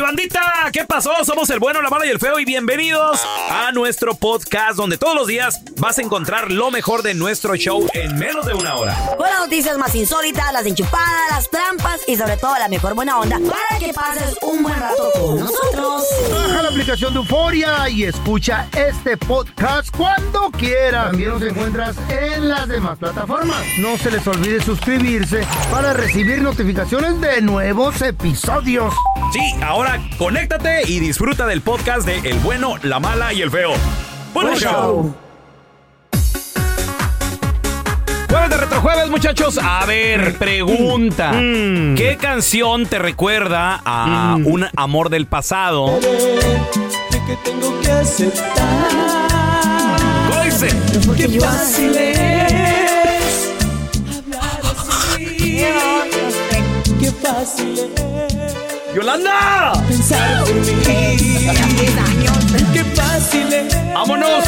Bandita? ¿Qué pasó? Somos el bueno, la mala y el feo y bienvenidos a nuestro podcast donde todos los días vas a encontrar lo mejor de nuestro show en menos de una hora. Con las noticias más insólitas, las enchupadas, las trampas y sobre todo la mejor buena onda para que pases un buen rato con nosotros. Baja la aplicación de Euforia y escucha este podcast cuando quieras. También nos encuentras en las demás plataformas. No se les olvide suscribirse para recibir notificaciones de nuevos episodios. Sí, ahora conéctate y disfruta del podcast de El bueno, la mala y el feo. ¡Buen show! Jueves de Retrojueves, muchachos. A ver, pregunta. ¿Qué canción te recuerda a un amor del pasado? que tengo que aceptar. ¿Cómo dice? Qué fácil es hablar así. Qué fácil es ¡Yolanda! pensar por mí. Qué fácil es. ¡Vámonos!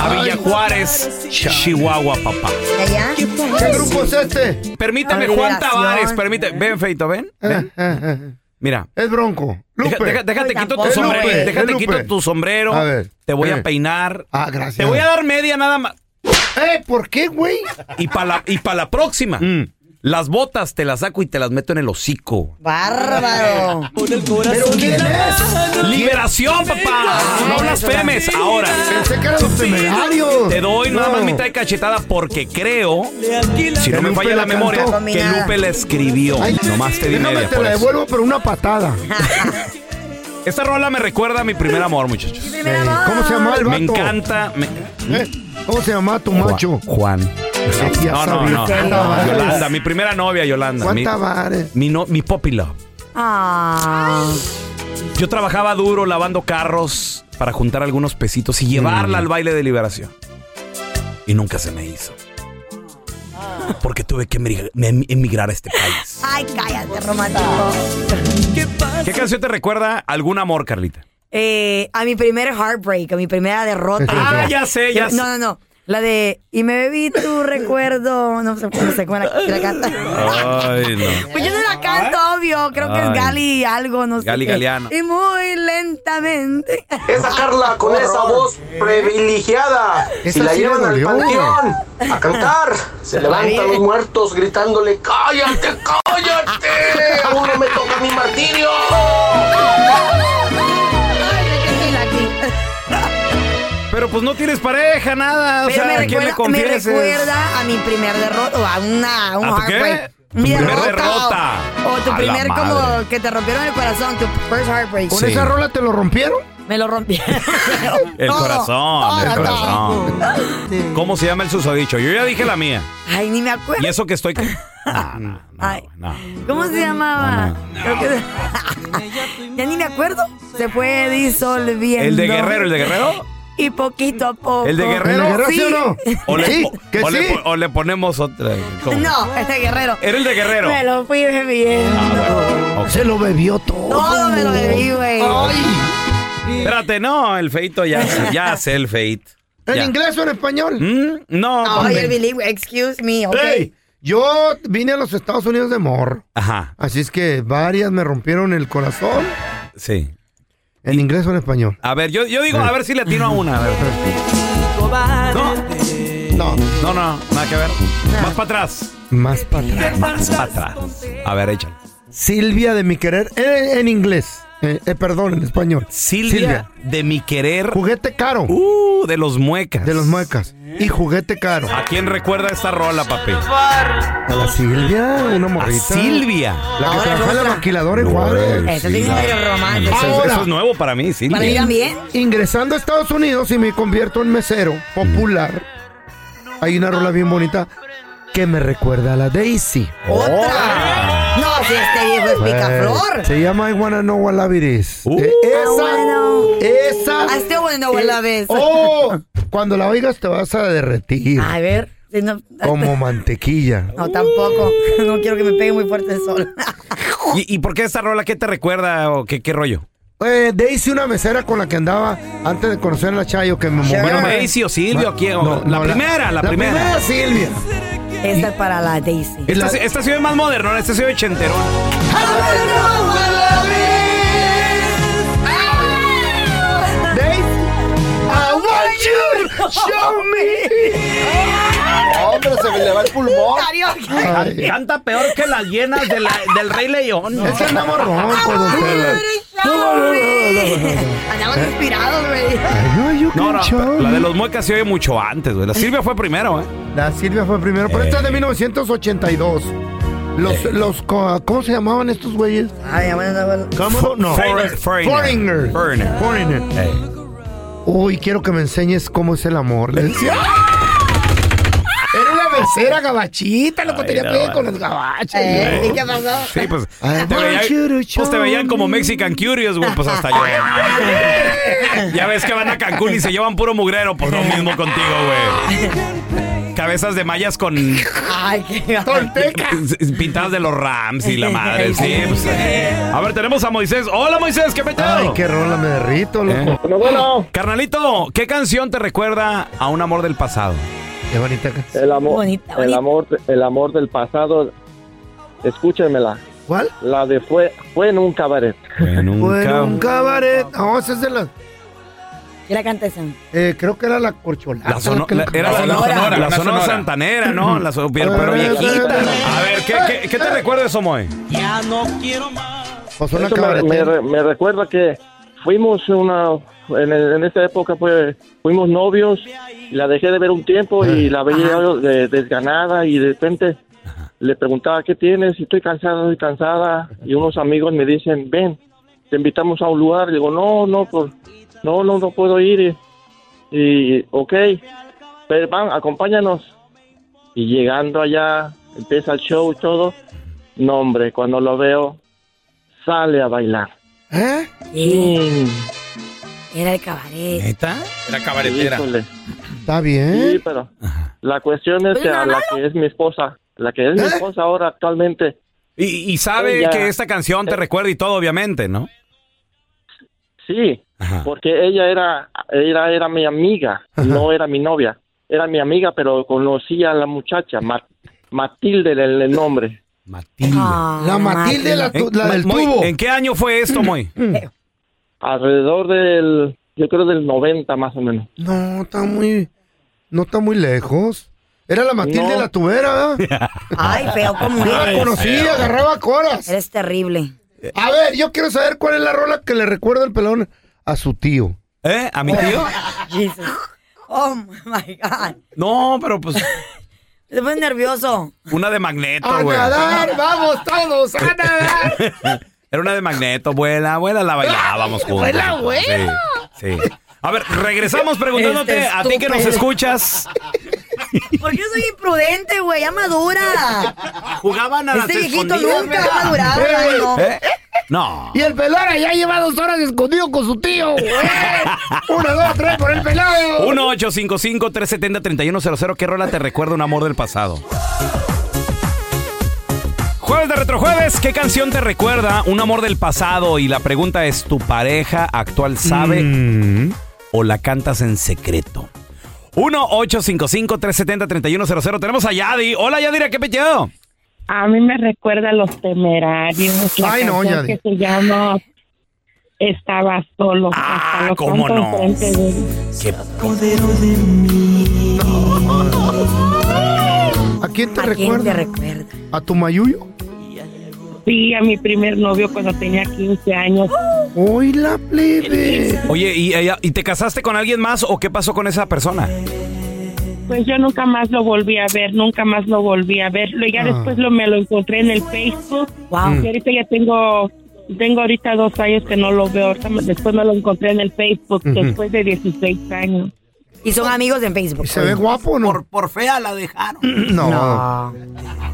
A Villa Juárez, Chihuahua, papá. ¿Allá? Qué ¿Qué fácil grupo es este? Ver, Juan. Tavares, permíteme. Ven, Feito, ven. ven. Eh, eh, eh. Mira. Es Bronco. Lupe. Deja- deja- déjate quito tu sombrero. Lupe, Déjate quito tu sombrero. A ver, Te voy a peinar. Ah, gracias. Te voy a dar media nada más. Eh, ¿por qué, güey? Y para la, y pa' la próxima, Mm. Las botas te las saco y te las meto en el hocico. Bárbaro. Con el corazón ¿Quién es? ¡Liberación, papá! No blasfemes. Ahora, Pensé que eran los temerarios. te doy nada más mitad de cachetada porque creo, si no me falla la la memoria, cantó. que Lupe la escribió. Ay, Nomás te di media te la devuelvo, pero una patada. Esta rola me recuerda a mi primer amor, muchachos. Amor. ¿Cómo se llama el vato? Me encanta. me- Eh, ¿Cómo se llama tu macho? Juan. Ya No, no, sabía. no. Yolanda, mi primera novia, Yolanda. Juan Mi, Tavares. mi, no, mi puppy love. Ah. Yo trabajaba duro lavando carros para juntar algunos pesitos y llevarla al baile de liberación. Y nunca se me hizo. Porque tuve que emigrar- em- emigrar a este país. Ay, cállate, romántico. ¿Qué canción te recuerda a algún amor, Carlita? Eh, a mi primer heartbreak, a mi primera derrota. Ah, ya sé, ya sé. No, no, no. La de Y me bebí tu recuerdo. No sé, no sé cómo la, la canta. Ay, no. Pues yo no la canto, obvio. Creo que es Gali algo, no sé. Gali qué. Galeano. Y muy lentamente. Esa Carla con esa voz privilegiada. Esa Si la llevan al panteón a cantar, se levantan los muertos gritándole: ¡Cállate, cállate! Aún no me toca mi martirio. Pero pues no tienes pareja, nada. O sea, me, ¿a quién le recuerda, me confieses? recuerda a mi primer derrota o a una, un ¿A heartbreak. Tu Mi primer derrota, derrota. O, o tu A primer como que te rompieron el corazón, tu first heartbreak. ¿Con Sí. esa rola te lo rompieron? Me lo rompieron. El Todo, corazón, el corazón. todo. ¿Cómo se llama el susodicho? Yo ya dije la mía. Ay, ni me acuerdo. Y eso que estoy. No, no, no, Ay. no. ¿Cómo se llamaba? No, Creo que- ya ni me acuerdo. Se fue disolviendo. ¿El de Guerrero, el de Guerrero? Y poquito a poco. ¿El de Guerrero? ¿El de Guerrero, sí o no? ¿O le, Sí, o- que o le sí. po- o le ponemos otra? ¿Cómo? No, el de Guerrero. ¿Era el de Guerrero? Me lo fui bebiendo. Ah, bueno. Se lo bebió todo. Todo me lo bebí, güey. Espérate, no, el feito ya, sé- ya sé el feit. ¿En Ya. inglés o en español? Mm, No, No, ponme. el bilingüe, excuse me, ok. Ey, Yo vine a los Estados Unidos de morro. Ajá. Así es que varias me rompieron el corazón. Sí. ¿En inglés o en español? A ver, yo, yo digo, a ver si le atino a una. A ver. No. No. No, no, nada que ver. Más para atrás. Más para atrás. Más para atrás. A ver, échale. Silvia de mi querer. eh, en inglés. Eh, eh, perdón, en español. Silvia, de mi querer. Juguete caro. Uh, de los muecas. De los muecas. Y juguete caro. ¿A quién recuerda esta rola, papi? A la Silvia, una A morrita. Silvia. La que Ahora trabaja en la maquiladora en Juárez. Eso tiene medio romántico. Eso, es- Ahora. eso es nuevo para mí, Silvia. Para mí también. Ingresando a Estados Unidos y me convierto en mesero popular. Hay una rola bien bonita que me recuerda a la Daisy. Otra. No, si este viejo es picaflor. Eh, se llama I Wanna Know What Love It Is. Uh. Eh, esa, bueno. esa. I still wanna know what love is. Oh, cuando la oigas te vas a derretir A ver. si no, como mantequilla. no, tampoco. No quiero que me pegue muy fuerte el sol. ¿Y, y por qué esta rola? ¿Qué te recuerda o qué, qué rollo? Eh, Daisy, una mesera con la que andaba antes de conocer a la Chayo, que me movía. Bueno, Daisy o Silvio, ¿quién? La primera, la primera. Silvia. Esta es para la Daisy. Esta, la- esta se ve más moderno, esta se ve ochenterón. Daisy, I want you to show me. Hombre, se me le va el pulmón. Ay, Canta peor que las llenas de la- del Rey León. es que andamos roncos. Andamos inspirados, güey. No, no, la de los muecas se oye mucho antes, güey. La Silvia fue primero, ¿eh? La Silvia fue primero, pero esta es de 1982. Los, los, co- ¿cómo se llamaban estos güeyes? Ay, bueno, bueno. ¿Cómo? No. Foreigner. Foreigner. Foreigner. Foreigner. Uy, quiero que me enseñes cómo es el amor. Le decía. Era una becera gabachita, lo que tenía no, pegue con los gabachos. Eh, ¿Y qué pasó? Sí, pues I te, pues te veían como me. Mexican Curious, güey, pues hasta yo. ya ves que van a Cancún y se llevan puro mugrero, pues lo mismo contigo, güey. Cabezas de mallas con Ay, qué pintadas de los Rams y la madre, sí. pues, eh. A ver, tenemos a Moisés. Hola, Moisés, ¿qué Ay, peteo? qué rola, me derrito, loco. ¿Eh? Bueno, bueno, Carnalito, ¿qué canción te recuerda a un amor del pasado? Qué bonita. ca- el amor, Bonita, el amor, el amor del pasado. Escúchenmela. ¿Cuál? La de fue, fue en un cabaret. En un Bueno, cab- un cabaret. No, esa es de la. ¿Qué la canta esa? eh, creo que era la corcholata. La sono- que- la- era la, La la sonora. la santanera, ¿no? La so- pero, pero viejita. A ver, ¿qué, qué, qué te recuerda eso, Moy? Pues una Eso me, me recuerda que fuimos una en, el- en esa época pues fuimos novios la dejé de ver un tiempo y la veía de- desganada y de repente le preguntaba qué tienes y estoy cansada estoy cansada y unos amigos me dicen ven te invitamos a un lugar y digo no no pues no no no puedo ir y, y ok pero van acompáñanos. Y llegando allá empieza el show y todo no hombre cuando lo veo sale a bailar. ¿Eh? Eh, Mm, Era el cabaret. ¿Neta? Era cabaretera. híjole. Está Sí, bien. pero la cuestión es Pues que a la que es mi esposa, la que es mi ¿Eh? esposa ahora actualmente, Y, y sabe Ella- que esta canción te recuerda y todo, obviamente, ¿no? sí, Ajá. porque ella era, ella era mi amiga, no era mi novia, era mi amiga, pero conocí a la muchacha, Ma- Matilde el, el nombre, Matilde. Ah, La Matilde, la, tu- la del Moy, tubo. ¿En qué año fue esto, Moy? alrededor del, yo creo del 90 más o menos. No, está muy. No está muy lejos. Era la Matilde No. la tubera, ¿verdad? Ay, feo como Yo la eres. conocí, agarraba coras. Eres terrible. A ver, yo quiero saber cuál es la rola que le recuerda el pelón a su tío. ¿Eh? ¿A mi tío? Jesus. Oh my God. No, pero pues Se pone nervioso. una de magneto, ¡A güey. nadar! ¡Vamos todos! ¡A nadar! Era una de magneto, abuela, abuela, la bailábamos juntos. Abuela, abuela. Sí, sí. A ver, regresamos preguntándote Este a ti que nos escuchas. ¿Por qué soy imprudente, güey? Ya madura. Jugaban a las Este viejito escondidas, nunca ha madurado, Ey. no. ¿Eh? No. Y el pelón ya lleva dos horas escondido con su tío. güey. Uno, dos, tres por el pelado. 1-855-370-3100. ¿Qué rola te recuerda un amor del pasado? Jueves de Retrojueves, ¿qué canción te recuerda un amor del pasado? Y la pregunta es, ¿tu pareja actual sabe Mm. o la cantas en secreto? 1-855-370-3100. Tenemos a Yadi. Hola, Yadira, ¿qué peteado? A mí me recuerda a los temerarios. La Ay, no, canción Yadi. que se llama Estaba solo. Ah, hasta lo cómo no. enfrente de él. Qué ¿A quién te ¿A quién te recuerda? ¿A tu mayuyo? Sí, a mi primer novio cuando tenía 15 años. ¡Uy, la plebe! Oye, ¿y, ella- ¿y te casaste con alguien más o qué pasó con esa persona? Pues yo nunca más lo volví a ver, nunca más lo volví a ver. Luego ya Ah. después lo, me lo encontré en el Facebook. Wow. Y ahorita ya tengo, tengo ahorita dos años que no lo veo. Después me lo encontré en el Facebook, después de 16 años. Y son amigos en Facebook. ¿Y se ve guapo o no? Por fea la dejaron. No. No.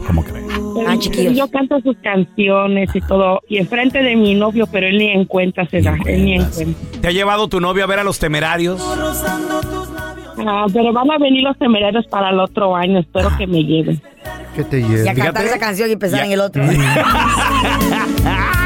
¿Cómo crees? Ah, chiquillos. yo canto sus canciones y todo, y enfrente de mi novio, pero él ni en cuenta se da, él ni en cuenta. ¿Te ha llevado tu novio a ver a los temerarios? Ah, pero van a venir los temerarios para el otro año, espero que me lleven. Que te Y a cantar Fíjate. esa canción y pensar Ya. en el otro.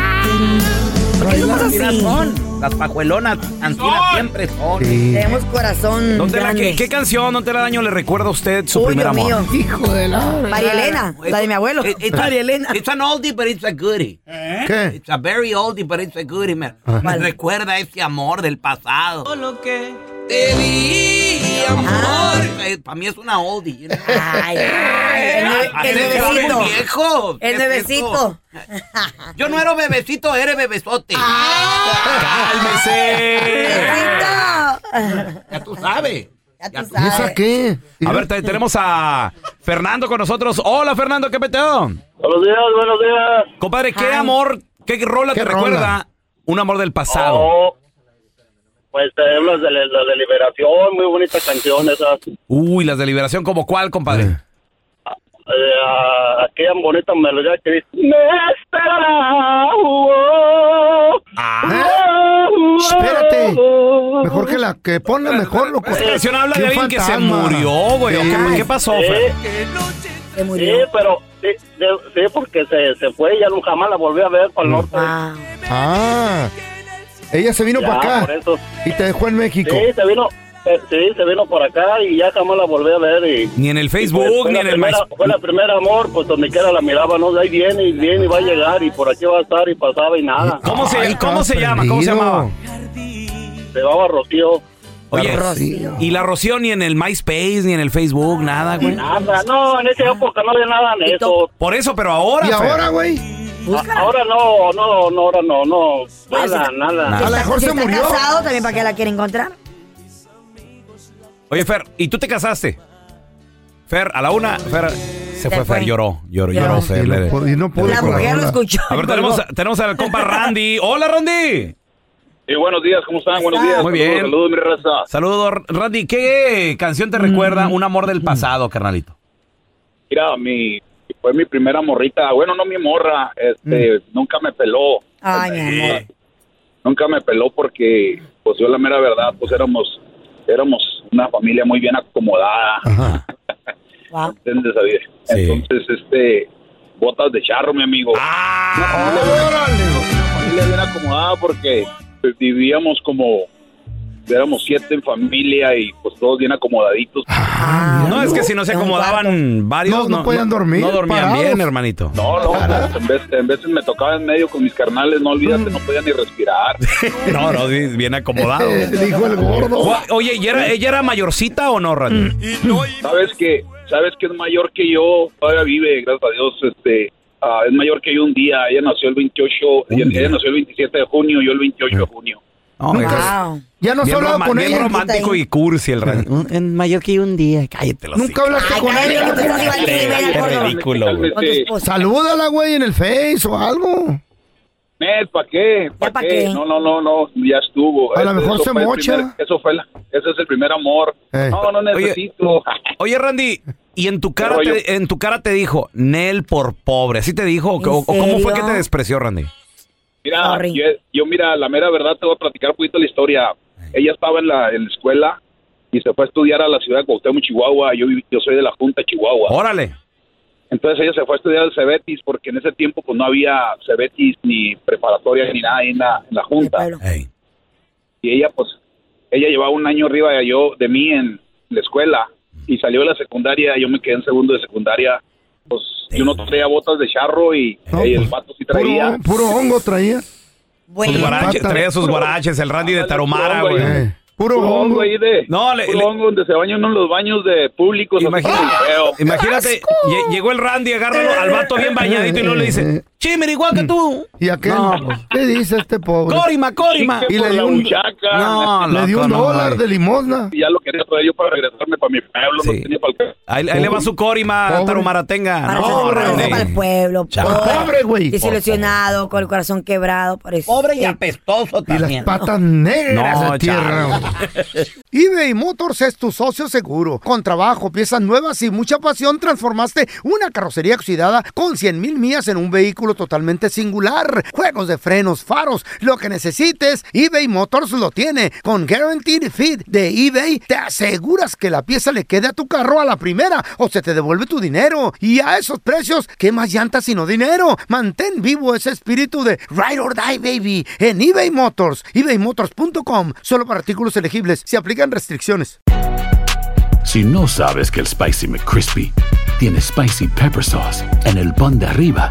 ¿Por qué somos Mira, así? son. Las pajuelonas ancianas siempre son. Sí. Tenemos corazón ¿Dónde la- grande. qué, qué canción, no te la daño, le recuerda a usted su Uy, primer Dios amor? mío. Hijo de la... María Elena, la de mi abuelo. It- it's, María Elena. it's an oldie, but it's a goodie. ¿Qué? It's a very oldie, but it's a goodie. Me, me ¿Cuál? recuerda ese amor del pasado. Lo que te di, amor. Para mí es una oldie. know. Ay, ay, el, Así el se llaman nuevecito. viejos. ¿Qué El es nuevecito. eso? Yo no era bebecito, eres bebesote. ¡Cálmese! Nuevecito. Ya tú sabes. Ya Ya tú ¿Y esa sabes. qué? A ver, te- tenemos a Fernando con nosotros. Hola, Fernando, ¿qué peteo? Buenos días, buenos días. Compadre, ¿qué Ay. amor, qué rola ¿Qué te rola? recuerda? Un amor del pasado. Oh, pues tenemos de, la de Liberación, muy bonita canción esa. Uy, las de liberación, ¿como cuál, compadre? Eh, aquella bonita melodía que dice Me esperará oh, Ah, oh, Espérate. oh". Mejor que la que ponla mejor, loco. esa canción habla de alguien que se murió, güey. ¿o Sí. ¿Qué, qué pasó, Sí, Fer? Se sí, murió. pero sí, de- sí, porque se, se fue y ya nunca más la volví a ver para el norte. Wow. Ah. Ella se vino Ya, para por acá eso. y te dejó en México. Sí, se vino, eh, sí, se vino por acá y ya jamás la volví a ver y... Ni en el Facebook, Pues, fue ni la en el primera, MySpace. Fue la primera amor, pues donde quiera la miraba, ¿no? De ahí viene y viene y va a llegar y por aquí va a estar y pasaba y nada. ¿Cómo se, Ay, ¿cómo se llama? ¿Cómo se llamaba? Se llamaba Rocío. Oye, y la Rocío ni en el MySpace, ni en el Facebook, nada, güey. Nada, no, en esa época no había nada en eso. Por eso, pero ahora. ¿Y Fer. ahora, güey? A- ahora no, no, no, ahora no, no. Pues, Nada, nada. A lo mejor se murió. casado, también para qué la quiere encontrar. Oye, Fer, ¿y tú te casaste? Fer, a la una, Fer se fue, fue. Fer, lloró, lloró, Lloró. lloró, Y Fer. no le- y no pudo La mujer lo escuchó. A ver, tenemos, tenemos al compa Randy. Hola, Randy. Y buenos días, ¿cómo están? Buenos días. Muy bien. Saludos, mi raza. Saludos, Randy. ¿Qué canción te recuerda un amor del pasado, carnalito? Mira, mi, fue mi primera morrita. Bueno, no mi morra, este, nunca me peló. Ay, mi amor. Nunca me peló porque, pues yo la mera verdad, pues éramos, éramos una familia muy bien acomodada. Ajá. Wow. ¿Entiendes, David? Sí. Entonces, este, botas de charro, mi amigo. Ah, Una familia bien acomodada porque pues, vivíamos como, éramos siete en familia y pues todos bien acomodaditos. Ah, no, es que si no se acomodaban varios, No, no podían dormir, No dormían parados. bien, hermanito. No, no, pues, en, vez, en veces me tocaba en medio con mis carnales, no olvídate, no podía ni respirar. No, no, bien acomodado. Dijo el gordo. Gua- Oye, ¿y era, ella era mayorcita o no, Randy? Sabes que, sabes que es mayor que yo, todavía vive, gracias a Dios, este, ah, es mayor que yo un día, ella nació el 28, ella, ella nació el 27 de junio, yo el 28 de junio. No, Nunca- Wow. Ya no has bien, hablado con bien ella. romántico y cursi el Randy. Un- mayor que yo un día. Cállate los Nunca hablaste Ay, con cállate, ella. Rivera, Qué gordo. ridículo, güey. Con tu esposa. Salúdala, güey, en el Face o algo. Nel, ¿para qué? ¿Para pa' qué? qué? No, no, no, no, ya estuvo. A lo mejor eso se fue el mocha. primer- eso fue la, ese es el primer amor. Eh. No, no necesito. Oye, Randy, y en tu cara rollo? te, en tu cara te dijo, Nel por pobre. ¿Así te dijo? ¿O, ¿En o cómo fue que serio? te despreció, Randy? Mira, Sorry. yo, yo, mira, la mera verdad te voy a platicar un poquito la historia. Ella estaba en la, en la escuela y se fue a estudiar a la ciudad de Cuauhtémoc, Chihuahua. Yo, yo soy de la Junta de Chihuahua. Órale. Entonces ella se fue a estudiar al Cebetis porque en ese tiempo pues no había Cebetis ni preparatoria ni nada ahí en la, en la Junta. Pueblo. Ey. Y ella pues, ella llevaba un año arriba de yo, de mí en, la escuela y salió de la secundaria, yo me quedé en segundo de secundaria, pues yo no traía botas de charro y, y el vato sí traía. Puro, puro hongo traía. Sus guaraches, traía sus guaraches, el Randy de Taromara, güey. Eh, Puro Puro hongo. hongo ahí de. No, le- puro le- hongo donde se bañan los baños de públicos. Imagínate, imagínate, lle- llegó el Randy, agarra al vato bien bañadito y luego le dice, chimir igual que tú. ¿Y aquel? No, pues. ¿Qué dice este pobre? Corima, corima. Y le dio un. No, le dio un no, dólar de limosna. Y ya lo quería traer yo para regresarme para mi pueblo. Sí. No tenía para el Ahí, ahí le va su corima, Pobre. Taromaratenga. Para, No, para, Randy. para el pueblo. Pobre, Pobre, güey. Desilusionado, con el corazón quebrado. Por eso. Pobre y apestoso Y las también. patas negras No, de tierra. eBay Motors es tu socio seguro. Con trabajo, piezas nuevas y mucha pasión, transformaste una carrocería oxidada con 100 mil millas en un vehículo totalmente singular. Juegos de frenos, faros, lo que necesites, eBay Motors lo tiene. Con Guaranteed Fit de eBay, te aseguras que la pieza le quede a tu carro a la primera o se te devuelve tu dinero. Y a esos precios, ¿qué más llantas sino dinero? Mantén vivo ese espíritu de Ride or Die, baby, en eBay Motors. ebaymotors.com. Solo para artículos elegibles. Se aplican restricciones. Si no sabes que el Spicy McCrispy tiene Spicy Pepper Sauce en el pan de arriba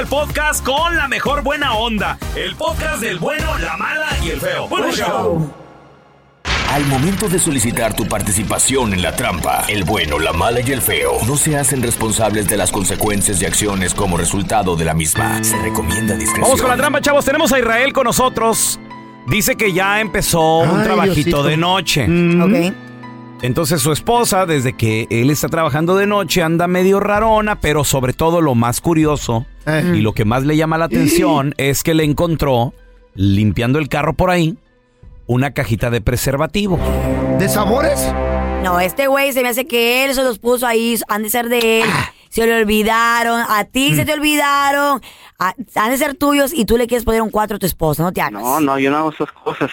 el podcast con la mejor buena onda. El podcast del bueno, la mala y el feo. Bueno, show. Al momento de solicitar tu participación en la trampa, el bueno, la mala y el feo no se hacen responsables de las consecuencias y acciones como resultado de la misma. Se recomienda discreción. Vamos con la trampa, chavos. Tenemos a Israel con nosotros. Dice que ya empezó un trabajito Diosito. de noche. Ok. Entonces su esposa, desde que él está trabajando de noche, anda medio rarona, pero sobre todo lo más curioso Eh. y lo que más le llama la atención es que le encontró, limpiando el carro por ahí, una cajita de preservativo. ¿De sabores? No, este güey se me hace que él se los puso ahí, han de ser de él. Se le olvidaron, a ti se te olvidaron, a- han de ser tuyos y tú le quieres poner un cuatro a tu esposa, no te hagas. No, no, yo no hago esas cosas.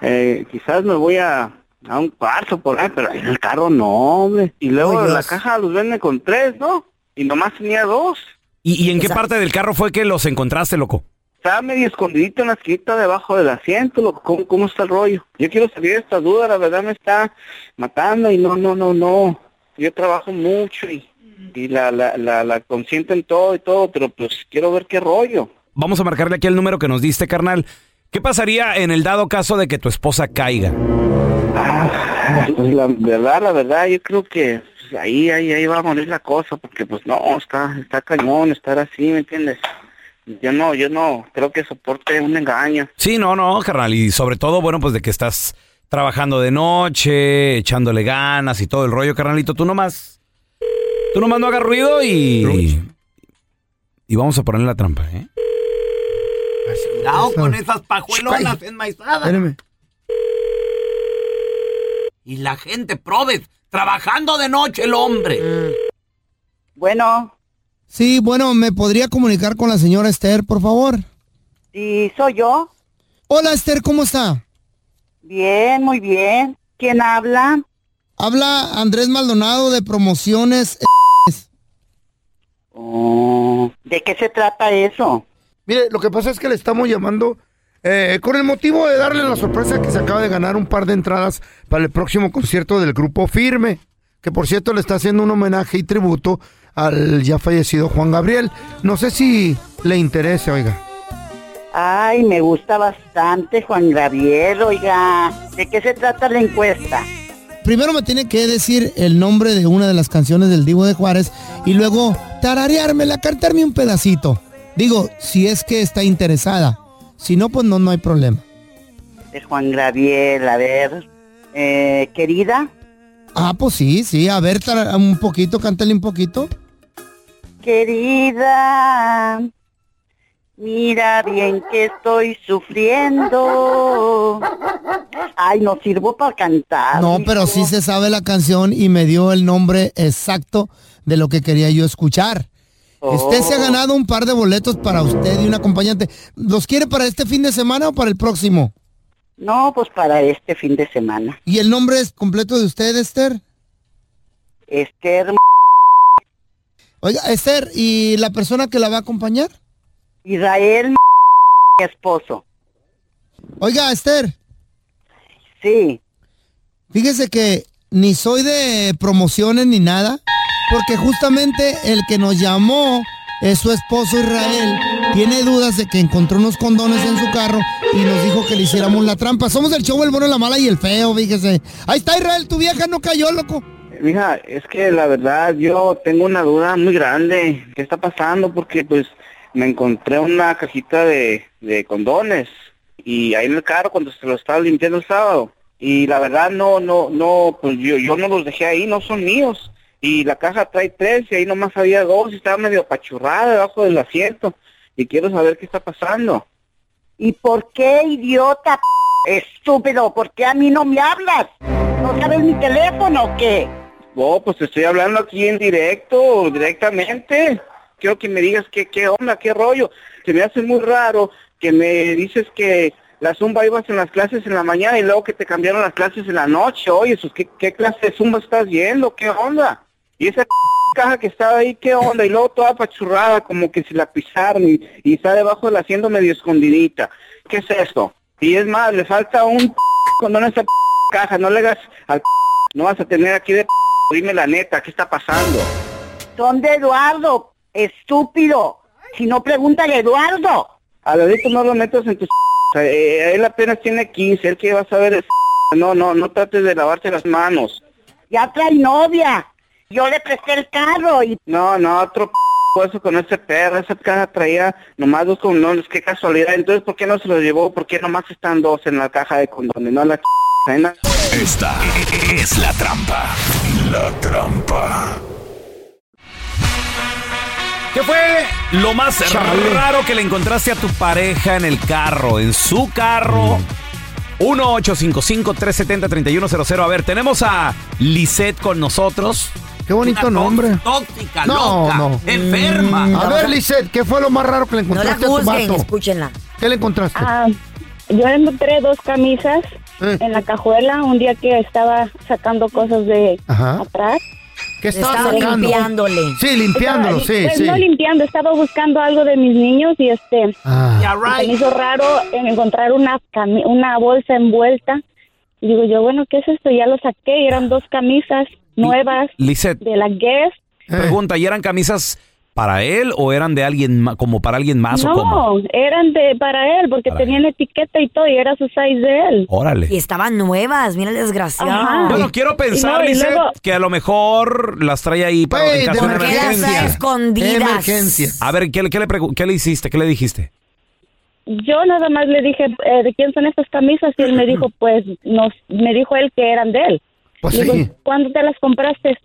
Eh, quizás me voy a, a un cuarzo por ahí, pero en el carro no, hombre. Y luego la caja los vende con tres, ¿no? Y nomás tenía dos. ¿Y, y en qué parte del carro fue que los encontraste, loco? Estaba medio escondidito en la esquina debajo del asiento, loco. ¿Cómo, ¿Cómo está el rollo? Yo quiero salir de esta duda, la verdad me está matando y no, no, no, no. Yo trabajo mucho y, y la, la, la, la consiento en todo y todo, pero pues quiero ver qué rollo. Vamos a marcarle aquí el número que nos diste, carnal. ¿Qué pasaría en el dado caso de que tu esposa caiga? Pues la verdad, la verdad, yo creo que pues, ahí, ahí, ahí va a morir la cosa, porque pues no, está, está cañón estar así, ¿me entiendes? Yo no, yo no creo que soporte un engaño. Sí, no, no, carnal. Y sobre todo, bueno, pues de que estás trabajando de noche, echándole ganas y todo el rollo, carnalito. Tú nomás. Tú nomás no hagas ruido y. Y vamos a ponerle la trampa, ¿eh? Cuidado con esas pajuelonas enmaizadas. Espérame. Y la gente, probes, trabajando de noche el hombre. Bueno, Sí, bueno, ¿me podría comunicar con la señora Esther, por favor? Sí, soy yo. Hola, Esther, ¿cómo está? Bien, muy bien. ¿Quién habla? Habla Andrés Maldonado de Promociones. Oh, ¿De qué se trata eso? Mire, lo que pasa es que le estamos llamando eh, con el motivo de darle la sorpresa que se acaba de ganar un par de entradas para el próximo concierto del grupo Firme, que por cierto le está haciendo un homenaje y tributo al ya fallecido Juan Gabriel. No sé si le interesa, oiga. Ay, me gusta bastante Juan Gabriel, oiga. ¿De qué se trata la encuesta? Primero me tiene que decir el nombre de una de las canciones del Divo de Juárez y luego tarareármela, cantarme un pedacito. Digo, si es que está interesada. Si no, pues no, no hay problema. De Juan Gabriel, a ver. Eh, querida, Ah, pues sí, sí. A ver, un poquito, cántale un poquito. querida, mira bien que estoy sufriendo. Ay, no sirvo para cantar. No, pero sí se sabe la canción y me dio el nombre exacto de lo que quería yo escuchar. Usted se ha ganado un par de boletos para usted y un acompañante. ¿Los quiere para este fin de semana o para el próximo? No, pues para este fin de semana. ¿Y el nombre es completo de usted, Esther? Esther, Oiga, Esther, ¿y la persona que la va a acompañar? Israel, mi esposo. Oiga, Esther. Sí. Fíjese que ni soy de promociones ni nada, porque justamente el que nos llamó es su esposo Israel. Tiene dudas de que encontró unos condones en su carro y nos dijo que le hiciéramos la trampa. Somos el show El Bueno, la Mala y el Feo, fíjese. Ahí está Israel, tu vieja no cayó, loco. Mija, es que la verdad yo tengo una duda muy grande. ¿Qué está pasando? Porque pues me encontré una cajita de, de condones y ahí en el carro cuando se lo estaba limpiando el sábado. Y la verdad no, no, no, pues yo, yo no los dejé ahí, no son míos. Y la caja trae tres y ahí nomás había dos y estaba medio apachurrada debajo del asiento. Y quiero saber qué está pasando. ¿Y por qué, idiota, p- estúpido? ¿Por qué a mí no me hablas? ¿No sabes mi teléfono o qué? Oh, pues te estoy hablando aquí en directo, directamente. Quiero que me digas qué, qué onda, qué rollo. Se me hace muy raro que me dices que la zumba ibas en las clases en la mañana y luego que te cambiaron las clases en la noche. Oye, eso, ¿qué, qué clase de zumba estás yendo? ¿Qué onda? Y esa caja que estaba ahí, ¿qué onda? Y luego toda apachurrada, como que si la pisaron y, y está debajo del asiento medio escondidita. ¿Qué es eso? Y es más, le falta un condón a esa caja, no le hagas al no vas a tener aquí de dime la neta, ¿qué está pasando? Son de Eduardo, estúpido. Si no, pregúntale a Eduardo. A Ladito no lo metas en tus eh, él apenas tiene 15, él que va a saber no, no, no trates de lavarte las manos. Ya trae novia. Yo le presté el carro y No, no, otro eso con ese perro, esa caja traía nomás dos condones, qué casualidad. Entonces, ¿por qué no se los llevó? ¿Por qué nomás están dos en la caja de condones? No la cena. Esta es la trampa. La trampa. ¿Qué fue lo más Chale. raro que le encontraste a tu pareja en el carro, en su carro? 1-855-370-3100. A ver, tenemos a Lisette con nosotros. Qué bonito nombre. Tóxica, No, loca, no. enferma. A ver, Lisette, ¿qué fue lo más raro que le No la encontraste a tu juzguen, vato? escúchenla. ¿Qué le encontraste? Ah, yo encontré dos camisas Eh. en la cajuela un día que estaba sacando cosas de Ajá. atrás. ¿Qué estaba Estaba sacando? limpiándole. Sí, limpiándolo, Estaba- sí, pues, sí. No limpiando, estaba buscando algo de mis niños y este Ah. Me hizo raro en encontrar una una bolsa envuelta. Y digo yo, bueno, ¿qué es esto? Ya lo saqué y eran dos camisas nuevas Lisette, de la Guess. Eh. pregunta, ¿y eran camisas para él o eran de alguien ma- como para alguien más o cómo? No, eran de para él porque Para tenían etiqueta y todo y era su size de él. Órale. Y estaban nuevas, mira el desgraciado. Ajá. Bueno, quiero pensar, no, luego- que a lo mejor las trae ahí para Güey, en caso de de ¿Por qué las emergencia. trae escondidas? Emergencia. A ver, ¿qué, le- qué le qué le hiciste? ¿Qué le dijiste? Yo nada más le dije, eh, ¿de quién son estas camisas? Y él me dijo, pues, nos, me dijo él que eran de él. Pues Le digo, sí. ¿cuándo te las compraste?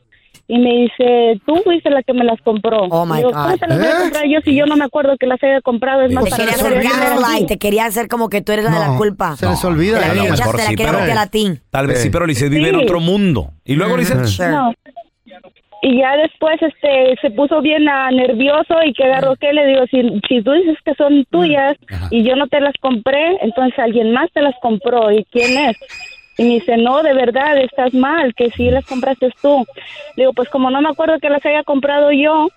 Y me dice, tú fuiste la que me las compró. Oh, my Digo, God. ¿cómo te las voy ¿Eh? a comprar yo si yo no me acuerdo que las haya comprado? Es más, Te para te quería hacer como que tú eres la de la No, culpa. Se les olvida. Te la mejor te la sí, quería pero- meter a ti. Tal vez sí, Sí. pero Lisette vive en Sí. otro mundo. Y luego Lisette, Sure. No. Y ya después este se puso bien ah, nervioso y que agarró que le digo, si, si tú dices que son tuyas y yo no te las compré, entonces alguien más te las compró. ¿Y quién es? Y me dice, no, de verdad, estás mal, que sí las compraste tú. Le digo, pues como no me acuerdo que las haya comprado yo,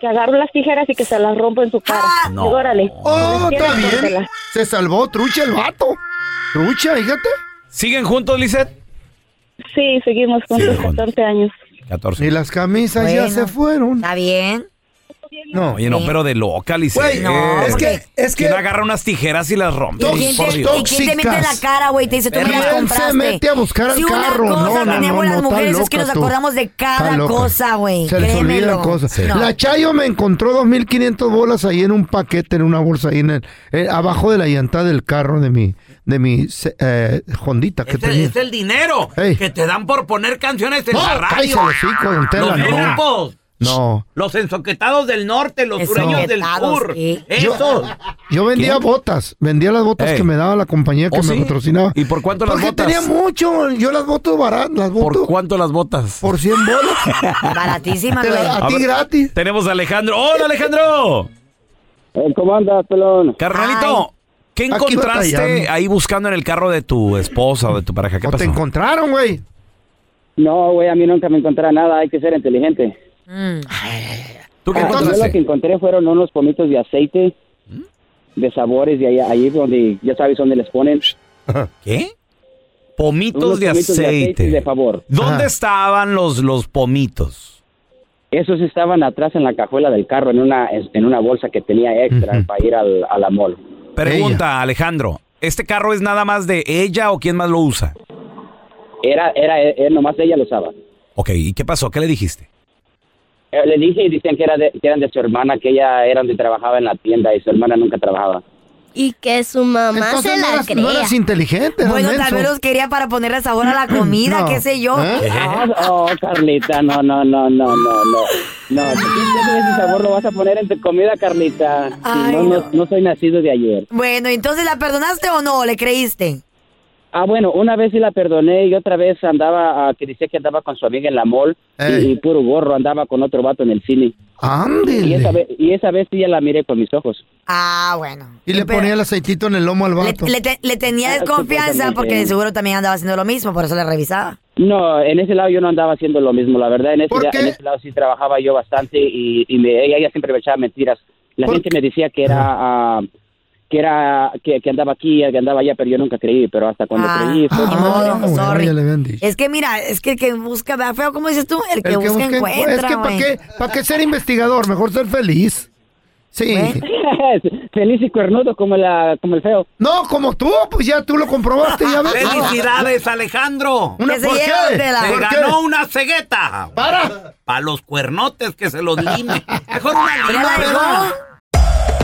que agarro las tijeras y que se las rompo en su cara. No. Digo, órale. Oh, si está bien. Se salvó, trucha el vato. Trucha, fíjate. ¿siguen juntos, Lisette? Sí, seguimos juntos juntos. 14 años. 14. Y las camisas ya se fueron. Está bien. No. Oye, no, Sí. pero de loca, Lisette. Güey, No, es que, es que ¿Quién agarra unas tijeras y las rompe? ¿Y quién, Por te, Dios. y quién te mete en la cara, güey? Te dice, tú me las él se compraste. mete a buscar al si carro. una cosa No, no, tenemos no, las no, mujeres es que nos tú. acordamos de cada cosa, güey. Se les olvidan cosas. No. La Chayo me encontró 2.500 bolas ahí en un paquete, en una bolsa ahí en el, eh, abajo de la llanta del carro de mi, de mi eh, Hondita que Es el, tenía. es el dinero Ey. que te dan por poner canciones en No, la radio. el don Tela, Los no. grupos. No. Los ensoquetados del norte, los sureños del sur. ¿qué? Esos. Yo vendía ¿Qué? botas, vendía las botas Ey. que me daba la compañía que ¿Oh, me sí? patrocinaba. ¿Y por cuánto las Porque botas? tenía mucho, yo las botas baratas, las botas ¿Por cuánto las botas? por 100 bolas. Baratísima, Te la- güey. a ti ver, gratis. Tenemos a Alejandro. ¡Hola, Alejandro! ¿Cómo andas, pelón? Carnalito, ¿qué encontraste ahí buscando en el carro de tu esposa o de tu pareja? ¿Qué O te encontraron, güey. No, güey, a mí nunca me encontrará nada, hay que ser inteligente. Mm. ¿Tú qué Ah, yo lo que encontré fueron unos pomitos de aceite, de sabores, de ahí, ahí donde, ya sabes dónde les ponen. ¿Qué? Pomitos Unos de pomitos de aceite aceite. de favor. ¿Dónde Ajá. estaban los, los pomitos? Esos estaban atrás en la cajuela del carro, en una, en una bolsa que tenía extra para ir al, a la mall. Pregunta, Alejandro. ¿Este carro es nada más de ella o quién más lo usa? Era, era, era nomás ella lo usaba. Ok, ¿y qué pasó? ¿Qué le dijiste? Eh, Le dije y decían que, era de- que eran de su hermana, que ella era donde trabajaba en la tienda y su hermana nunca trabajaba. Y que su mamá Entonces se no la eras, crea. no eras inteligente, Bueno, tal vez los quería para ponerle sabor a la comida, No. qué sé yo. ¿Eh? Ah, oh, Carlita, no, no, no, no, no, no. No, ese sabor lo vas a poner en tu comida, Carlita. Si Ay, no, no, no. no soy nacido de ayer. Bueno, entonces, ¿la perdonaste o no? ¿Le creíste? Ah, bueno, una vez sí la perdoné y otra vez andaba, ah, que decía que andaba con su amiga en la mall y, puro gorro, andaba con otro vato en el cine. Y esa, Ándele. vez, y esa vez sí ya la miré con mis ojos. Ah, bueno. Y le Pero- ponía el aceitito en el lomo al Le, vato. le te- le tenía Ah, desconfianza porque de seguro también andaba haciendo lo mismo, por eso le revisaba. No, en ese lado yo no andaba haciendo lo mismo, la verdad. En ese, ¿Por qué? en ese lado sí trabajaba yo bastante y, y me- ella, ella siempre me echaba mentiras. La ¿Por gente me decía que era... ah, que era que, que andaba aquí, que andaba allá, pero yo nunca creí, pero hasta cuando Ah, creí fue- Ah, bueno, sorry. Es que mira, es que el que busca, vea feo, ¿cómo dices tú? El que, El que busca, busca encuentra, Es que ¿para qué, pa' qué ser investigador? Mejor ser feliz. Sí. feliz y cuernudo como la como el feo. No, como tú, pues ya tú lo comprobaste, ya ves. ¡Felicidades, Alejandro! Una, Que se ¿Por qué? de la- Se ¿Por qué? ganó una cegueta. ¡Para! Para los cuernotes que se los lime. Mejor una lima, ¿verdad?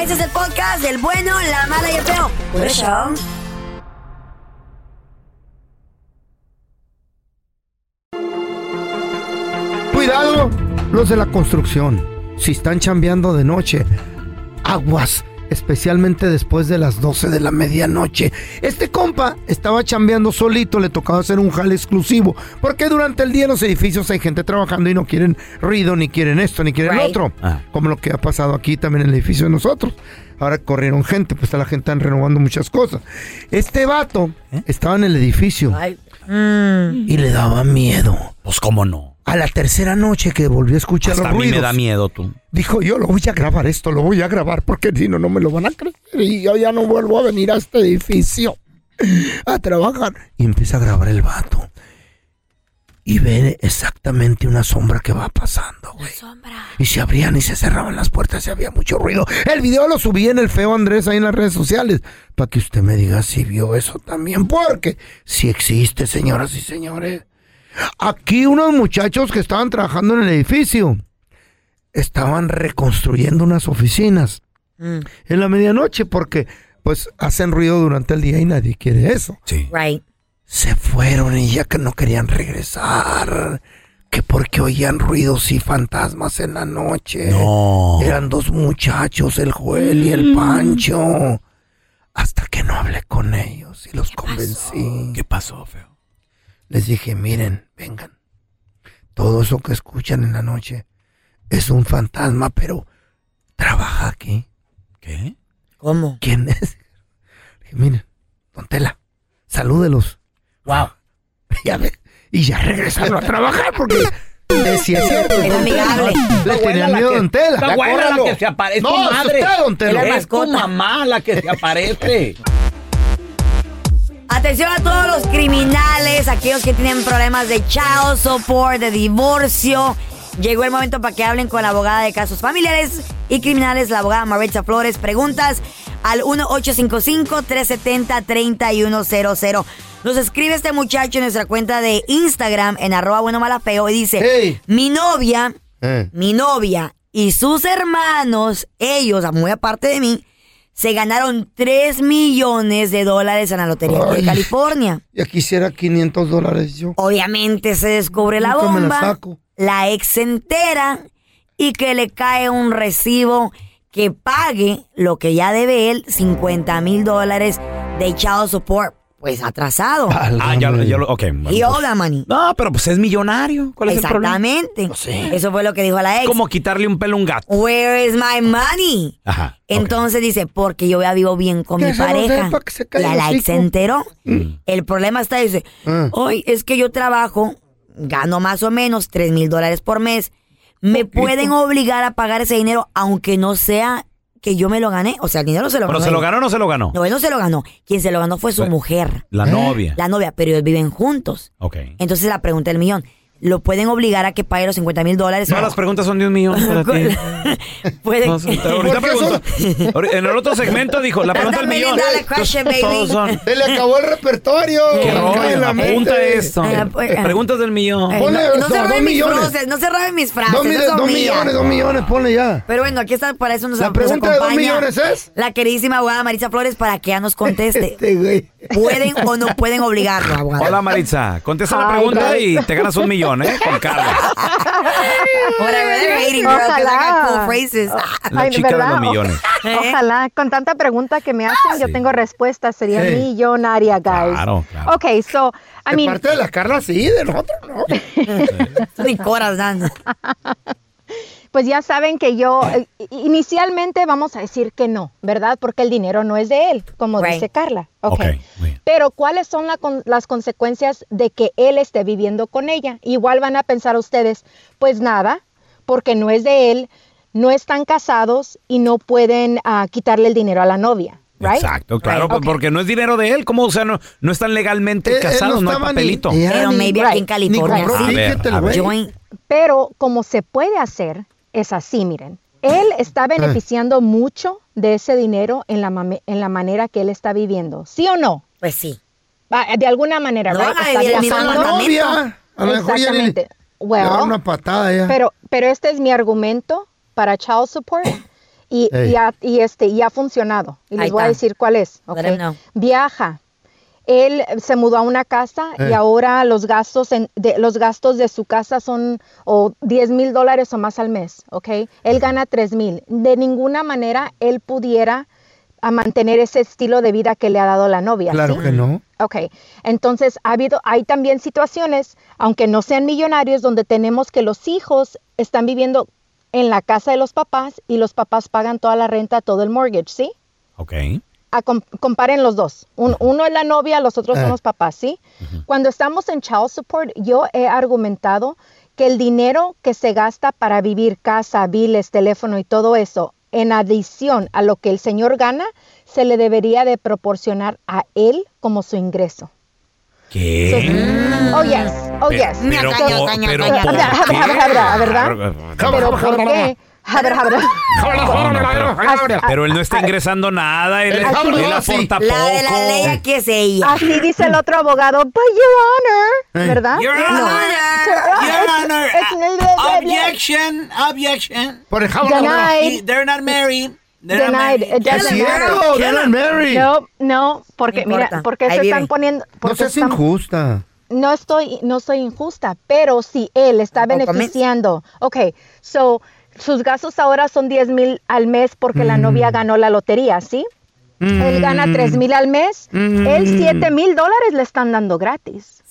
Este es el podcast del bueno, la mala y el feo. Por eso. Cuidado, los de la construcción. Si están chambeando de noche, aguas, especialmente después de las 12 de la medianoche. Este compa estaba chambeando solito, le tocaba hacer un jale exclusivo, porque durante el día en los edificios hay gente trabajando y no quieren ruido, ni quieren esto, ni quieren Right. otro. Ah. Como lo que ha pasado aquí también en el edificio de nosotros. Ahora corrieron gente, pues la gente están renovando muchas cosas. Este vato estaba en el edificio Ay. Mm. y le daba miedo. Pues cómo no. A la tercera noche que volvió a escuchar Hasta los a mí me ruidos, da miedo tú. dijo yo lo voy a grabar esto, lo voy a grabar porque si no, no me lo van a creer y yo ya no vuelvo a venir a este edificio a trabajar. Y empieza a grabar el vato. Y ve exactamente una sombra que va pasando, güey. Y se abrían y se cerraban las puertas y había mucho ruido. El video lo subí en el feo Andrés ahí en las redes sociales. Para que usted me diga si vio eso también. Porque si existe, señoras y señores. Aquí unos muchachos que estaban trabajando en el edificio estaban reconstruyendo unas oficinas Mm. en la medianoche porque pues hacen ruido durante el día y nadie quiere eso. Sí. Right. Se fueron y ya que no querían regresar. que porque oían ruidos y fantasmas en la noche. No. Eran dos muchachos, el Joel y el Pancho. Hasta que no hablé con ellos y los convencí. ¿Qué pasó, feo? Les dije, miren, vengan. Todo eso que escuchan en la noche es un fantasma, pero trabaja aquí. ¿Qué? ¿Cómo? ¿Quién es? Le dije, miren, don Tela, salúdelos. Wow. Ya ve, y ya regresaron a trabajar porque sí es cierto. Es amigable. Le tenían miedo a don Tela. La la que se aparece. No, madre. usted, don Tela. Es tu mascota. mamá la que se aparece. Atención a todos los criminales, aquellos que tienen problemas de child support, de divorcio. Llegó el momento para que hablen con la abogada de casos familiares y criminales, la abogada Maritza Flores. Preguntas al 1-855-370-3100. Nos escribe este muchacho en nuestra cuenta de Instagram en arroba bueno mala feo y dice, mi novia, Eh. mi novia y sus hermanos, ellos, muy aparte de mí, se ganaron 3 millones de dólares en la lotería de. California. Ya quisiera 500 dólares yo. Obviamente se descubre la me la bomba, saco. la ex entera y que le cae un recibo que pague lo que ya debe él, 50 mil dólares de child support, pues atrasado. Ah, ya, lo- ya lo. Ok. bueno, Y pues. all that money. No, pero pues es millonario. ¿Cuál es el problema? Exactamente. Eso fue lo que dijo la ex. Como quitarle un pelo a un gato. Where is my money? Ajá. Entonces dice, porque yo ya vivo bien con mi pareja. Y a la ex se enteró. Mm. El problema está, dice, Ah. hoy es que yo trabajo, gano más o menos 3 mil dólares por mes. Me pueden obligar a pagar ese dinero aunque no sea que yo me lo gané. O sea, el dinero se lo ¿Pero ganó. se lo ganó o no se lo ganó? No, él no se lo ganó. Quien se lo ganó fue su mujer. La novia. La novia, pero ellos viven juntos. Ok. Entonces la pregunta del millón, ¿lo pueden obligar a que pague los 50 mil dólares? Todas las preguntas son de un millón para ti. Pueden- No, ahorita En el otro segmento dijo, la pregunta del millón. question. Todos son. Se le acabó el repertorio. ¿Qué rollo? Apunta mente. esto. Eh, pues, eh. Preguntas del millón. Ponle no, no se roben mis frases, no se roben mis frases. Dos, millones, dos millones, ponle ya. Pero bueno, aquí está, para eso nos, La nos pregunta de dos millones es. La queridísima abogada Maritza Flores para que ella nos conteste. Este güey. ¿Pueden o no pueden obligarlo, abogada? Hola Maritza, contesta la pregunta y te ganas un millón, ¿eh? Con Carla, Whatever, they're hating, girl, 'cause I got cool phrases. la Ay, chica de ¿verdad? los millones. ¿Eh? Ojalá, con tanta pregunta que me hacen, yo tengo respuesta. Sería Sí. millonaria, guys. Claro, claro. Ok, so, I De mean, parte de la Carla, sí, de nosotros no. Ni coras dan. Pues ya saben que yo, eh, inicialmente vamos a decir que no, ¿verdad? Porque el dinero no es de él, como Right. dice Carla. Ok. Ok, muy bien. Pero ¿cuáles son la con- las consecuencias de que él esté viviendo con ella? Igual van a pensar ustedes, pues nada, porque no es de él, no están casados y no pueden ah, quitarle el dinero a la novia. Right? Exacto, claro, Right. pues, porque no es dinero de él. ¿Cómo? O sea, no, no están legalmente él casados, no, hay ni- papelito. Pero maybe aquí en California sí. ver. Pero como se puede hacer, es así, miren. Él está beneficiando mucho de ese dinero en la, en la manera que él está viviendo. ¿Sí o no? Pues sí. De alguna manera, No right? Está. Novia. A lo mejor ya le, le Exactamente. da Well, una patada ya. pero, pero este es mi argumento para child support y, ha, y este, y ha funcionado. Y les voy a decir cuál es. Let ¿ok? him know. Viaja. Él se mudó a una casa y Eh. ahora los gastos, en- de, los gastos de su casa son o 10 mil dólares o más al mes, ¿ok? Él gana 3 mil. De ninguna manera él pudiera a mantener ese estilo de vida que le ha dado la novia. Claro ¿sí? que no. Ok, entonces ha habido, hay también situaciones, aunque no sean millonarios, donde tenemos que los hijos están viviendo en la casa de los papás y los papás pagan toda la renta, todo el mortgage, ¿sí? Ok. A comparen los dos. Un- uno es la novia, los otros Eh. son los papás, ¿sí? Cuando estamos en child support, yo he argumentado que el dinero que se gasta para vivir, casa, biles, teléfono y todo eso, en adición a lo que el señor gana, se le debería de proporcionar a él como su ingreso. ¿Qué? Oh, yes. Oh, yes. Pero ¿por qué? Jabra, jabra. Pero, él no está ingresando nada, él, él jabra, aporta La de la poco. ley aquí es ella. Así dice el otro abogado, but your honor, ¿verdad? Your No. Honor. Your Your Honor. Objection. Objection. Por el. Denied. They're not married. They're not Denied. married. It Es cierto, matter. Dylan Mary. No, no, porque mira, porque se están poniendo, No seas injusta. no estoy, no soy injusta, pero si él está beneficiando, ok, so, sus gastos ahora son 10 mil al mes porque la Mm. novia ganó la lotería, ¿sí? Él gana 3 mil al mes, Mm. él 7 mil dólares le están dando gratis,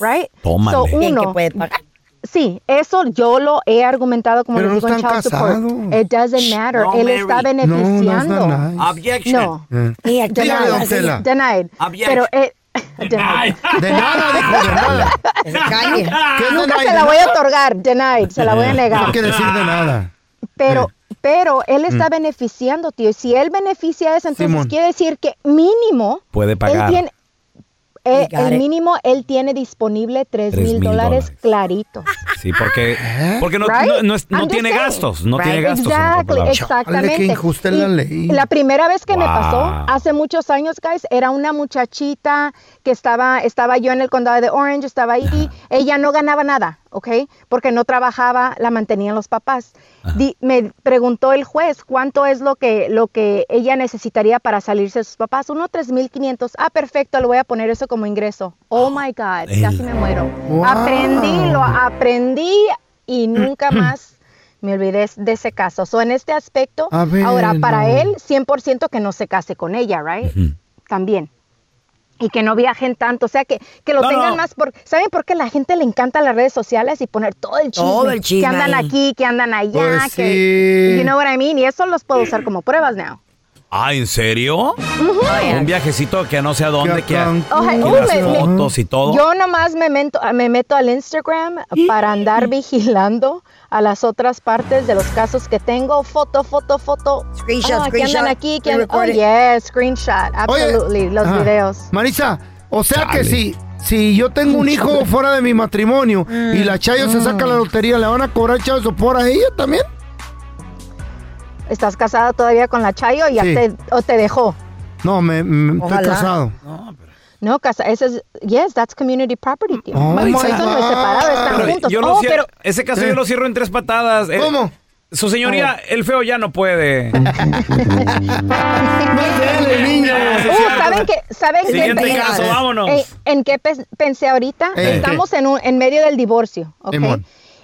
right? Tómale. So, Bien que uno, puede pagar. Sí, eso yo lo he argumentado como Pero les no digo en están child support. casados. It doesn't matter. No, Él está Mary. beneficiando. No, no. Objection. No. Eh. Y aquí Dígale, nada, don así. Tela. Denied. Objection. Pero eh, denied. De nada, dijo, de nada. Calle. ¿Qué es Nunca denied? se la ¿De voy a otorgar. Denied. Se la voy a No negar. hay que decir de nada. Pero, pero él está Mm. beneficiando, tío. Y si él beneficia eso, entonces Simón. quiere decir que mínimo Puede él pagar. tiene, eh, el it. mínimo él tiene disponible 3 Tres mil dólares. claritos. Sí, porque, porque no, Right? no, no es- no tiene saying. gastos. No tiene Right. gastos. en otras Exactly, exactamente. Chale, injusta la Y ley. La primera vez que me Wow. pasó, hace muchos años, guys, era una muchachita que estaba, estaba yo en el condado de Orange, estaba ahí, ella no ganaba nada, ¿ok? Porque no trabajaba, la mantenían los papás. Di- me preguntó el juez cuánto es lo que, lo que ella necesitaría para salirse de sus papás. Uno, 3.500. Ah, perfecto, le voy a poner eso como ingreso. Oh, my God, casi me muero. Wow. Aprendí, lo aprendí y nunca más me olvidé de ese caso. So, en este aspecto, ver, ahora para no. él, 100% que no se case con ella, right? También. Y que no viajen tanto, o sea, que, que lo No, tengan no. más por... ¿Saben por qué la gente le encanta las redes sociales y poner todo el chisme? Todo el chisme Que andan ahí. aquí, que andan allá, Pues que... sí. You know what I mean? Y eso los puedo usar como pruebas now. Ah, ¿en serio? Un viajecito que no sé a dónde, que, a. Ojalá- que las me- fotos y todo. Yo nomás me meto, me meto al Instagram para andar vigilando a las otras partes de los casos que tengo. Foto, foto, foto. Screenshot, Ah, que andan screenshot, aquí, que andan... Oh, yes, screenshot. Oye, Absolutely, los ajá. videos. Marisa, o sea que Chale. si, si yo tengo un hijo fuera de mi matrimonio y la Chayo se saca la lotería, ¿le van a cobrar Chayo por a ella también? ¿Estás casado todavía con la Chayo o ya Sí. te, o te dejó? No, me, me- estoy casado. No, casa, ese es, yes, that's community property, tío. Oh, Eso no es separado, están Pero juntos. yo lo Oh, cierro- pero ese caso Eh. yo lo cierro en tres patadas. Eh, ¿Cómo? Su señoría, el feo ya no puede. Niño. Uh, ¿Saben qué? ¿Saben qué? Siguiente En- caso, vámonos. En, en qué pe- pensé ahorita? Eh, Estamos en, un, en medio del divorcio, ¿ok?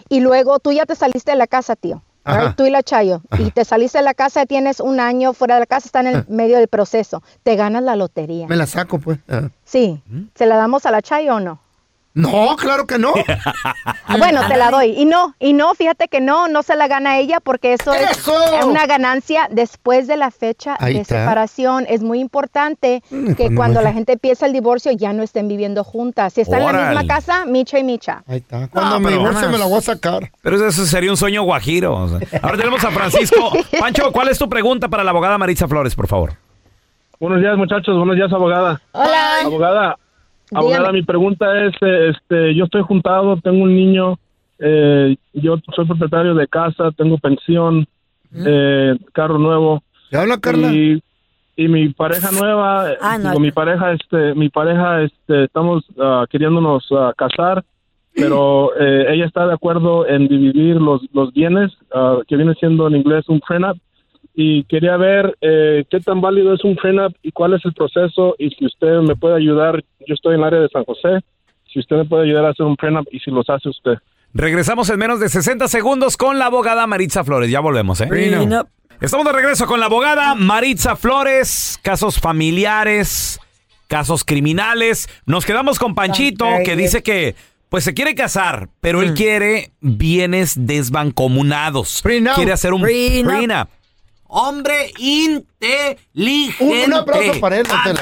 Y luego tú ya te saliste de la casa, tío. Right? Tú y la Chayo. Y te saliste de la casa, tienes un año fuera de la casa, está en el medio del proceso. Te ganas la lotería. Me la saco, pues. Sí. ¿Se la damos a la Chayo o no? No, claro que no. Bueno, te la doy. Y no, y no, fíjate que no, no se la gana ella porque eso, ¡Eso! es una ganancia después de la fecha Ahí de está. separación. Es muy importante Mm, que cuando la gente empieza el divorcio ya no estén viviendo juntas. Si están en la Órale. misma casa, micha y micha. Ahí está. Cuando No, me pero divorcie me la voy a sacar. Pero eso sería un sueño guajiro. o sea. Ahora tenemos a Francisco. Pancho, ¿cuál es tu pregunta para la abogada Maritza Flores, por favor? Buenos días, muchachos. Buenos días, abogada. Hola. Abogada, abogada, Dígame. mi pregunta es, eh, este, yo estoy juntado, tengo un niño, eh, yo soy propietario de casa, tengo pensión, eh, carro nuevo. ¿Ya habla, Carla? Y, y mi pareja nueva, eh, Ah, no. digo, mi pareja, este, mi pareja, este, estamos ah, queriéndonos ah, casar, pero eh, ella está de acuerdo en dividir los, los bienes, ah, que viene siendo en inglés un prenup, y quería ver eh, qué tan válido es un prenup y cuál es el proceso y si usted me puede ayudar, yo estoy en el área de San José, si usted me puede ayudar a hacer un prenup y si los hace usted. Regresamos en menos de 60 segundos con la abogada Maritza Flores. Ya volvemos, ¿eh? Prenup. Estamos de regreso con la abogada Maritza Flores. Casos familiares, casos criminales. Nos quedamos con Panchito, que dice que pues se quiere casar, pero él quiere bienes desbancomunados. Prenup. Quiere hacer un Prenup. prenup. Hombre inteligente. Un- un aplauso para él, don Tela.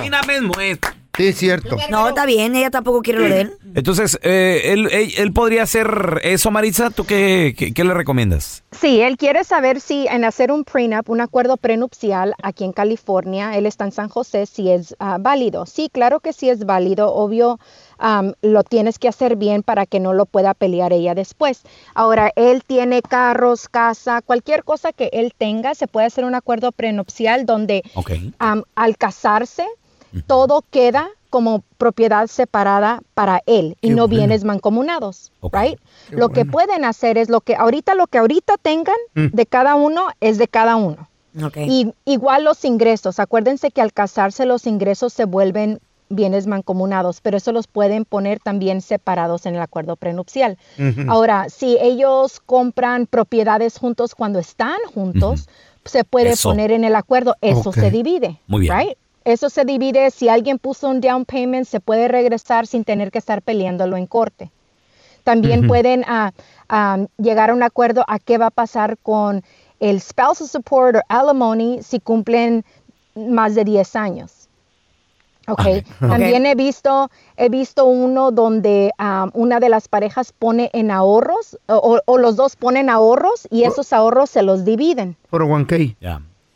Así. Sí, es cierto. No, está bien, ella tampoco quiere lo de él. Entonces, eh, él, él- él podría hacer eso, Maritza. ¿Tú qué, qué- qué le recomiendas? Sí, él quiere saber si en hacer un prenup, un acuerdo prenupcial aquí en California, él está en San José, si es ah, válido. Sí, claro que sí es válido, obvio. am, lo tienes que hacer bien para que no lo pueda pelear ella después. Ahora, él tiene carros, casa, cualquier cosa que él tenga, se puede hacer un acuerdo prenupcial donde al casarse, todo queda como propiedad separada para él y Qué no bueno. bienes mancomunados, right? Qué lo que pueden hacer es lo que ahorita lo que ahorita tengan Mm. de cada uno es de cada uno. Y igual los ingresos, acuérdense que al casarse los ingresos se vuelven bienes mancomunados, pero eso los pueden poner también separados en el acuerdo prenupcial. Ahora, si ellos compran propiedades juntos cuando están juntos, se puede Eso. poner en el acuerdo, eso se divide. Muy bien. right? Eso se divide, si alguien puso un down payment, se puede regresar sin tener que estar peleándolo en corte. También pueden ah, llegar a un acuerdo a qué va a pasar con el spousal support o alimony si cumplen más de 10 años. Okay. Ah, También he visto he visto uno donde ah, una de las parejas pone en ahorros o, o los dos ponen ahorros y esos ahorros se los dividen. Por 1K.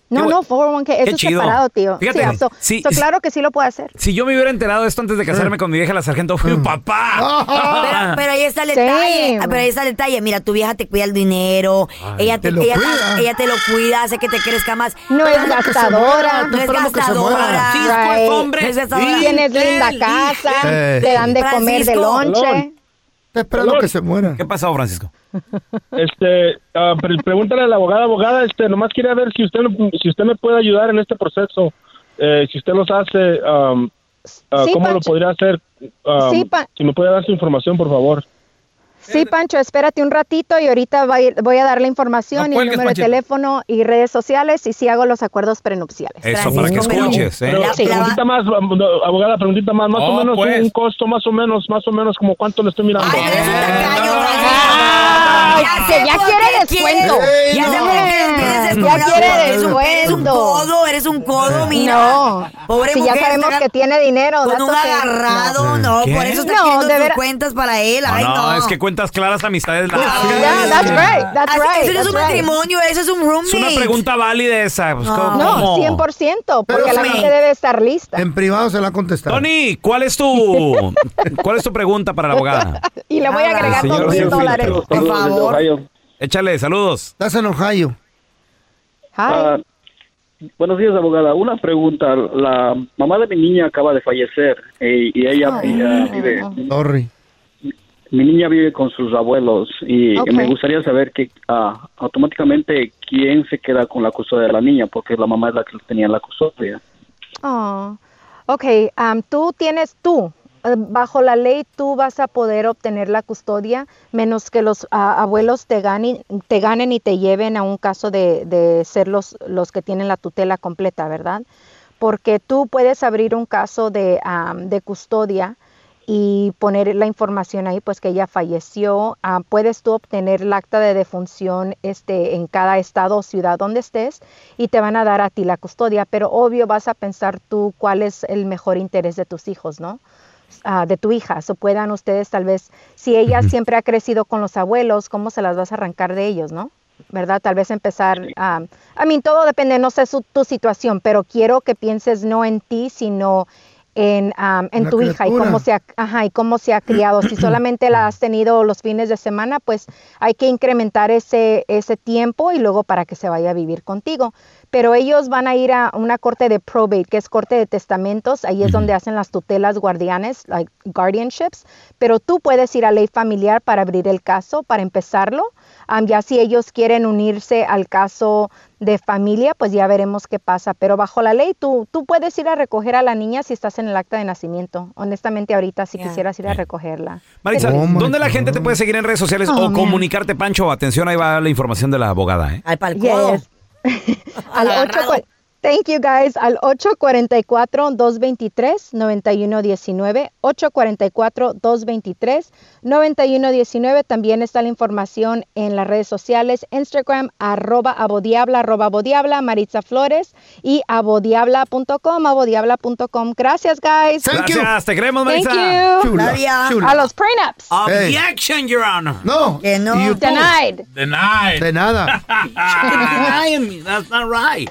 No, no, 401k, eso es chido. separado, tío. Fíjate, Sí, so- sí, so claro que sí lo puede hacer. Si yo me hubiera enterado de esto antes de casarme con mi vieja la sargento, fui papá. Pero, pero ahí está el Sí. detalle. Pero ahí está el detalle. Mira, tu vieja te cuida el dinero. Ay, ella, te, te lo ella, cuida. ella te lo cuida, hace que te crezca más. No Pero es gastadora. No es gastadora. Sí, Right. hombre. No es gastadora. Tienes linda casa, te dan de comer de Francisco. lonche. Está esperando que se muera. ¿Qué pasó, Francisco? Este, ah, pre- pregúntale a la abogada, abogada, este, nomás quería ver si usted, si usted me puede ayudar en este proceso. Eh, si usted los hace, um, ah, Sí, ¿cómo lo Pancho. podría hacer? Um, Sí, si me puede dar su información, por favor. Sí, Pancho, espérate un ratito y ahorita voy a dar la información No y el número Panchito. de teléfono y redes sociales y sí hago los acuerdos prenupciales. Eso, para que escuches, ¿eh? Pero, preguntita más, abogada, preguntita más, más Oh, o menos pues. un costo, más o menos, más o menos, como cuánto le estoy mirando. Ah, que ya quiere descuento. Ya sé por qué eres Ya quiere un- Eres un descuento. codo, eres un codo, mira. No, Pobre si ya sabemos que tiene dinero. Con un agarrado, no, ¿Qué? por eso está No, de cuentas para él. No, Ay, no, no. es que cuentas claras, amistades largas. Yeah, that's right, that's Así- right, Eso no es un right. matrimonio, eso es un roommate. Es una pregunta válida esa. pues, ¿cómo- No, cómo? 100%, porque Pero la sí. gente debe estar lista. En privado se la ha contestado. Tony, ¿cuál es tu cuál es tu pregunta para la abogada? Y le voy a agregar Señor dos mil dólares. Por favor. Échale, saludos. Estás en Ohio. Ah, buenos días, abogada. Una pregunta. La mamá de mi niña acaba de fallecer eh, y ella Ay. ella vive. Sorry. Mi niña vive con sus abuelos y Ok. me gustaría saber que ah, automáticamente quién se queda con la custodia de la niña, porque la mamá es la que tenía la custodia. Oh, ok, am, tú tienes tú, bajo la ley tú vas a poder obtener la custodia menos que los abuelos te ganen, te ganen y te lleven a un caso de, de ser los, los que tienen la tutela completa, ¿verdad? Porque tú puedes abrir un caso de, am, de custodia y poner la información ahí, pues que ella falleció. Ah, puedes tú obtener el acta de defunción este, en cada estado o ciudad donde estés y te van a dar a ti la custodia, pero obvio vas a pensar tú cuál es el mejor interés de tus hijos, ¿no? Ah, de tu hija, o puedan ustedes tal vez, si ella siempre ha crecido con los abuelos, ¿cómo se las vas a arrancar de ellos, no? ¿Verdad? Tal vez empezar, a I mean, todo depende, no sé su- tu situación, pero quiero que pienses no en ti, sino en, um, en tu hija y cómo se ha, ajá, y cómo se ha criado. Si solamente la has tenido los fines de semana, pues hay que incrementar ese, ese tiempo y luego para que se vaya a vivir contigo. Pero ellos van a ir a una corte de probate, que es corte de testamentos. Ahí es donde hacen las tutelas guardianes, like guardianships. Pero tú puedes ir a ley familiar para abrir el caso, para empezarlo. Um, ya si ellos quieren unirse al caso de familia, pues ya veremos qué pasa. Pero bajo la ley, tú, tú puedes ir a recoger a la niña si estás en el acta de nacimiento. Honestamente, ahorita si quisieras ir a recogerla. Maritza, Pero- ¿dónde la gente te puede seguir en redes sociales Oh, o man. comunicarte, Pancho? Atención, ahí va la información de la abogada, ¿eh? Pal Yes. al 8, thank you guys, al 844-223-9119, 844-223-9119. También está la información en las redes sociales, Instagram, arroba abodiabla, arroba abodiabla, Maritza Flores y abodiabla.com, abodiabla.com. Gracias, guys. Gracias, te queremos, Thank Maritza. you. Chula, chula. A los prenups. Objection, Your Honor. No. Que no. Denied. Denied. De nada. Denying me. That's not right.